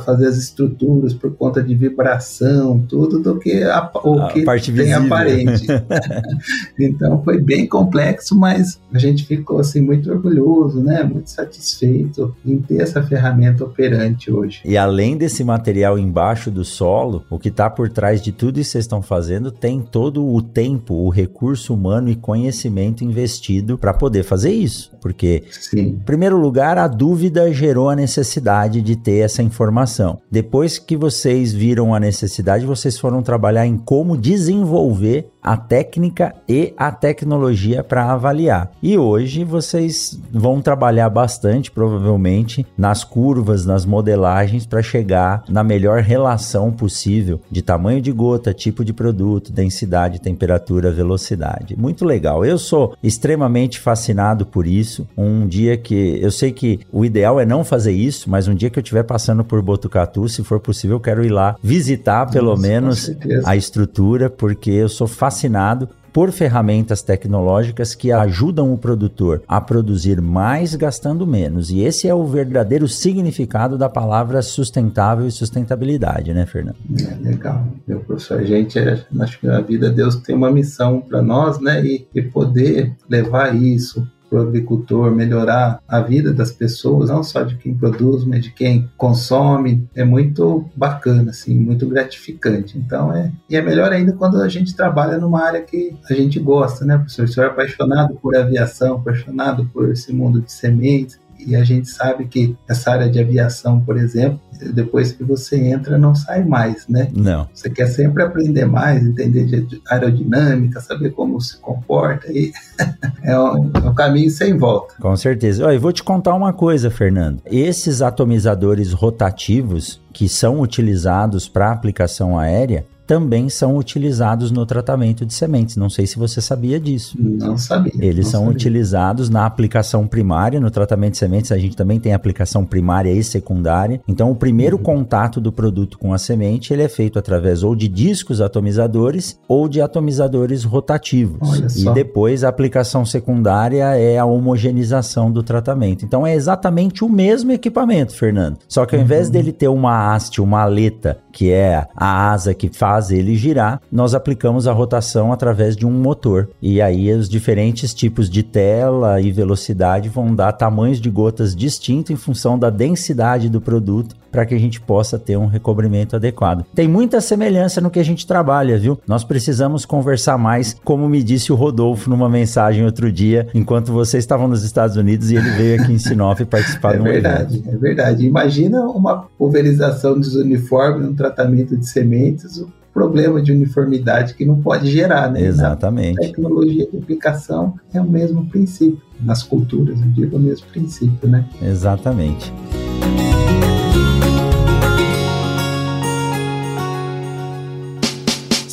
fazer as estruturas por conta de vibração, tudo, do que a, o a que tem visível. aparente. então foi bem complexo, mas a gente ficou assim muito orgulhoso, né? Muito satisfeito em ter essa ferramenta operante hoje. E além desse material embaixo do solo, o que está por trás de tudo isso que vocês estão fazendo tem todo o tempo, o recurso humano e conhecimento investido para poder fazer isso, porque Sim. Em primeiro lugar, a dúvida gerou a necessidade de ter essa informação. Depois que vocês viram a necessidade, vocês foram trabalhar em como desenvolver a técnica e a tecnologia para avaliar. E hoje vocês vão trabalhar bastante, provavelmente, nas curvas, nas modelagens para chegar na melhor relação possível de tamanho de gota, tipo de produto, densidade, temperatura, velocidade. Muito legal. Eu sou extremamente fascinado por isso. Um dia que eu sei que o ideal é não fazer isso, mas um dia que eu estiver passando por Botucatu, se for possível, eu quero ir lá visitar pelo Nossa, menos a estrutura, porque eu sou fascinado por ferramentas tecnológicas que ajudam o produtor a produzir mais gastando menos. E esse é o verdadeiro significado da palavra sustentável e sustentabilidade, né, Fernando? É, legal. Meu professor, a gente, é, acho que a vida Deus tem uma missão para nós, né, e, e poder levar isso para o agricultor, melhorar a vida das pessoas, não só de quem produz, mas de quem consome, é muito bacana, assim, muito gratificante. Então é e é melhor ainda quando a gente trabalha numa área que a gente gosta, né, professor? O senhor é apaixonado por aviação, apaixonado por esse mundo de sementes, e a gente sabe que essa área de aviação, por exemplo, depois que você entra, não sai mais, né? Não. Você quer sempre aprender mais, entender de aerodinâmica, saber como se comporta, e é, um, é um caminho sem volta. Com certeza. Olha, eu vou te contar uma coisa, Fernando. Esses atomizadores rotativos que são utilizados para aplicação aérea, também são utilizados no tratamento de sementes. Não sei se você sabia disso. Não sabia. Eles não são sabia. utilizados na aplicação primária, no tratamento de sementes. A gente também tem aplicação primária e secundária. Então, o primeiro uhum. contato do produto com a semente ele é feito através ou de discos atomizadores ou de atomizadores rotativos. E depois a aplicação secundária é a homogeneização do tratamento. Então, é exatamente o mesmo equipamento, Fernando. Só que ao invés uhum. dele ter uma haste, uma aleta, que é a asa que faz faz ele girar, nós aplicamos a rotação através de um motor. E aí os diferentes tipos de tela e velocidade vão dar tamanhos de gotas distintos em função da densidade do produto para que a gente possa ter um recobrimento adequado. Tem muita semelhança no que a gente trabalha, viu? Nós precisamos conversar mais, como me disse o Rodolfo numa mensagem outro dia, enquanto vocês estavam nos Estados Unidos e ele veio aqui em Sinop participar é de um verdade, evento. É verdade. Imagina uma pulverização dos uniformes, um tratamento de sementes, problema de uniformidade que não pode gerar, né? Exatamente. A tecnologia de aplicação é o mesmo princípio. Nas culturas, eu digo o mesmo princípio, né? Exatamente.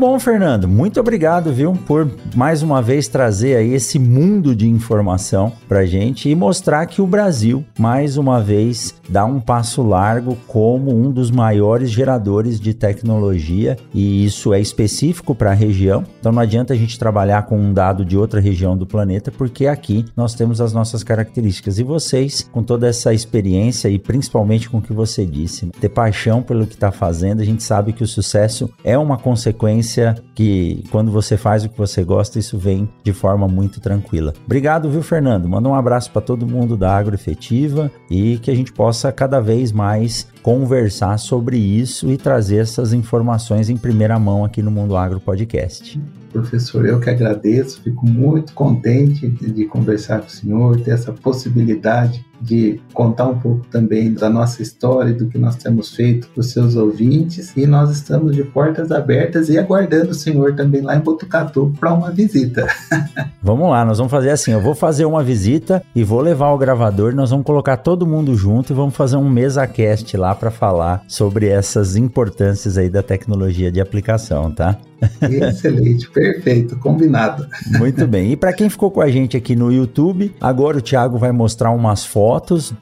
Bom, Fernando. Muito obrigado, viu, por mais uma vez trazer aí esse mundo de informação pra gente e mostrar que o Brasil, mais uma vez, dá um passo largo como um dos maiores geradores de tecnologia e isso é específico para a região. Então não adianta a gente trabalhar com um dado de outra região do planeta, porque aqui nós temos as nossas características e vocês, com toda essa experiência e principalmente com o que você disse, ter paixão pelo que está fazendo, a gente sabe que o sucesso é uma consequência que quando você faz o que você gosta, isso vem de forma muito tranquila. Obrigado, viu, Fernando? Manda um abraço para todo mundo da Agroefetiva e que a gente possa cada vez mais conversar sobre isso e trazer essas informações em primeira mão aqui no Mundo Agro Podcast. Professor, eu que agradeço, fico muito contente de, conversar com o senhor, ter essa possibilidade de contar um pouco também da nossa história, do que nós temos feito para os seus ouvintes. E nós estamos de portas abertas e aguardando o senhor também lá em Botucatu para uma visita. vamos lá, nós vamos fazer assim: eu vou fazer uma visita e vou levar o gravador. Nós vamos colocar todo mundo junto e vamos fazer um mesa cast lá para falar sobre essas importâncias aí da tecnologia de aplicação, tá? Excelente, perfeito, combinado. Muito bem. E para quem ficou com a gente aqui no YouTube, agora o Thiago vai mostrar umas fotos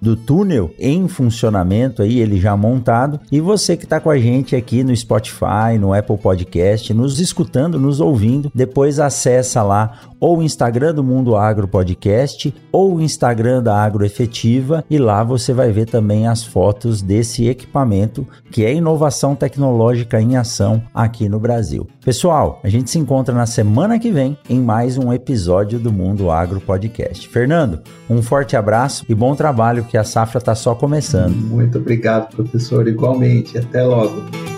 do túnel em funcionamento aí, ele já montado. E você que está com a gente aqui no Spotify, no Apple Podcast, nos escutando, nos ouvindo, depois acessa lá ou o Instagram do Mundo Agro Podcast ou o Instagram da Agro Efetiva e lá você vai ver também as fotos desse equipamento que é inovação tecnológica em ação aqui no Brasil. Pessoal, a gente se encontra na semana que vem em mais um episódio do Mundo Agro Podcast. Fernando, um forte abraço e bom trabalho que a safra está só começando. Muito obrigado, professor. Igualmente. Até logo.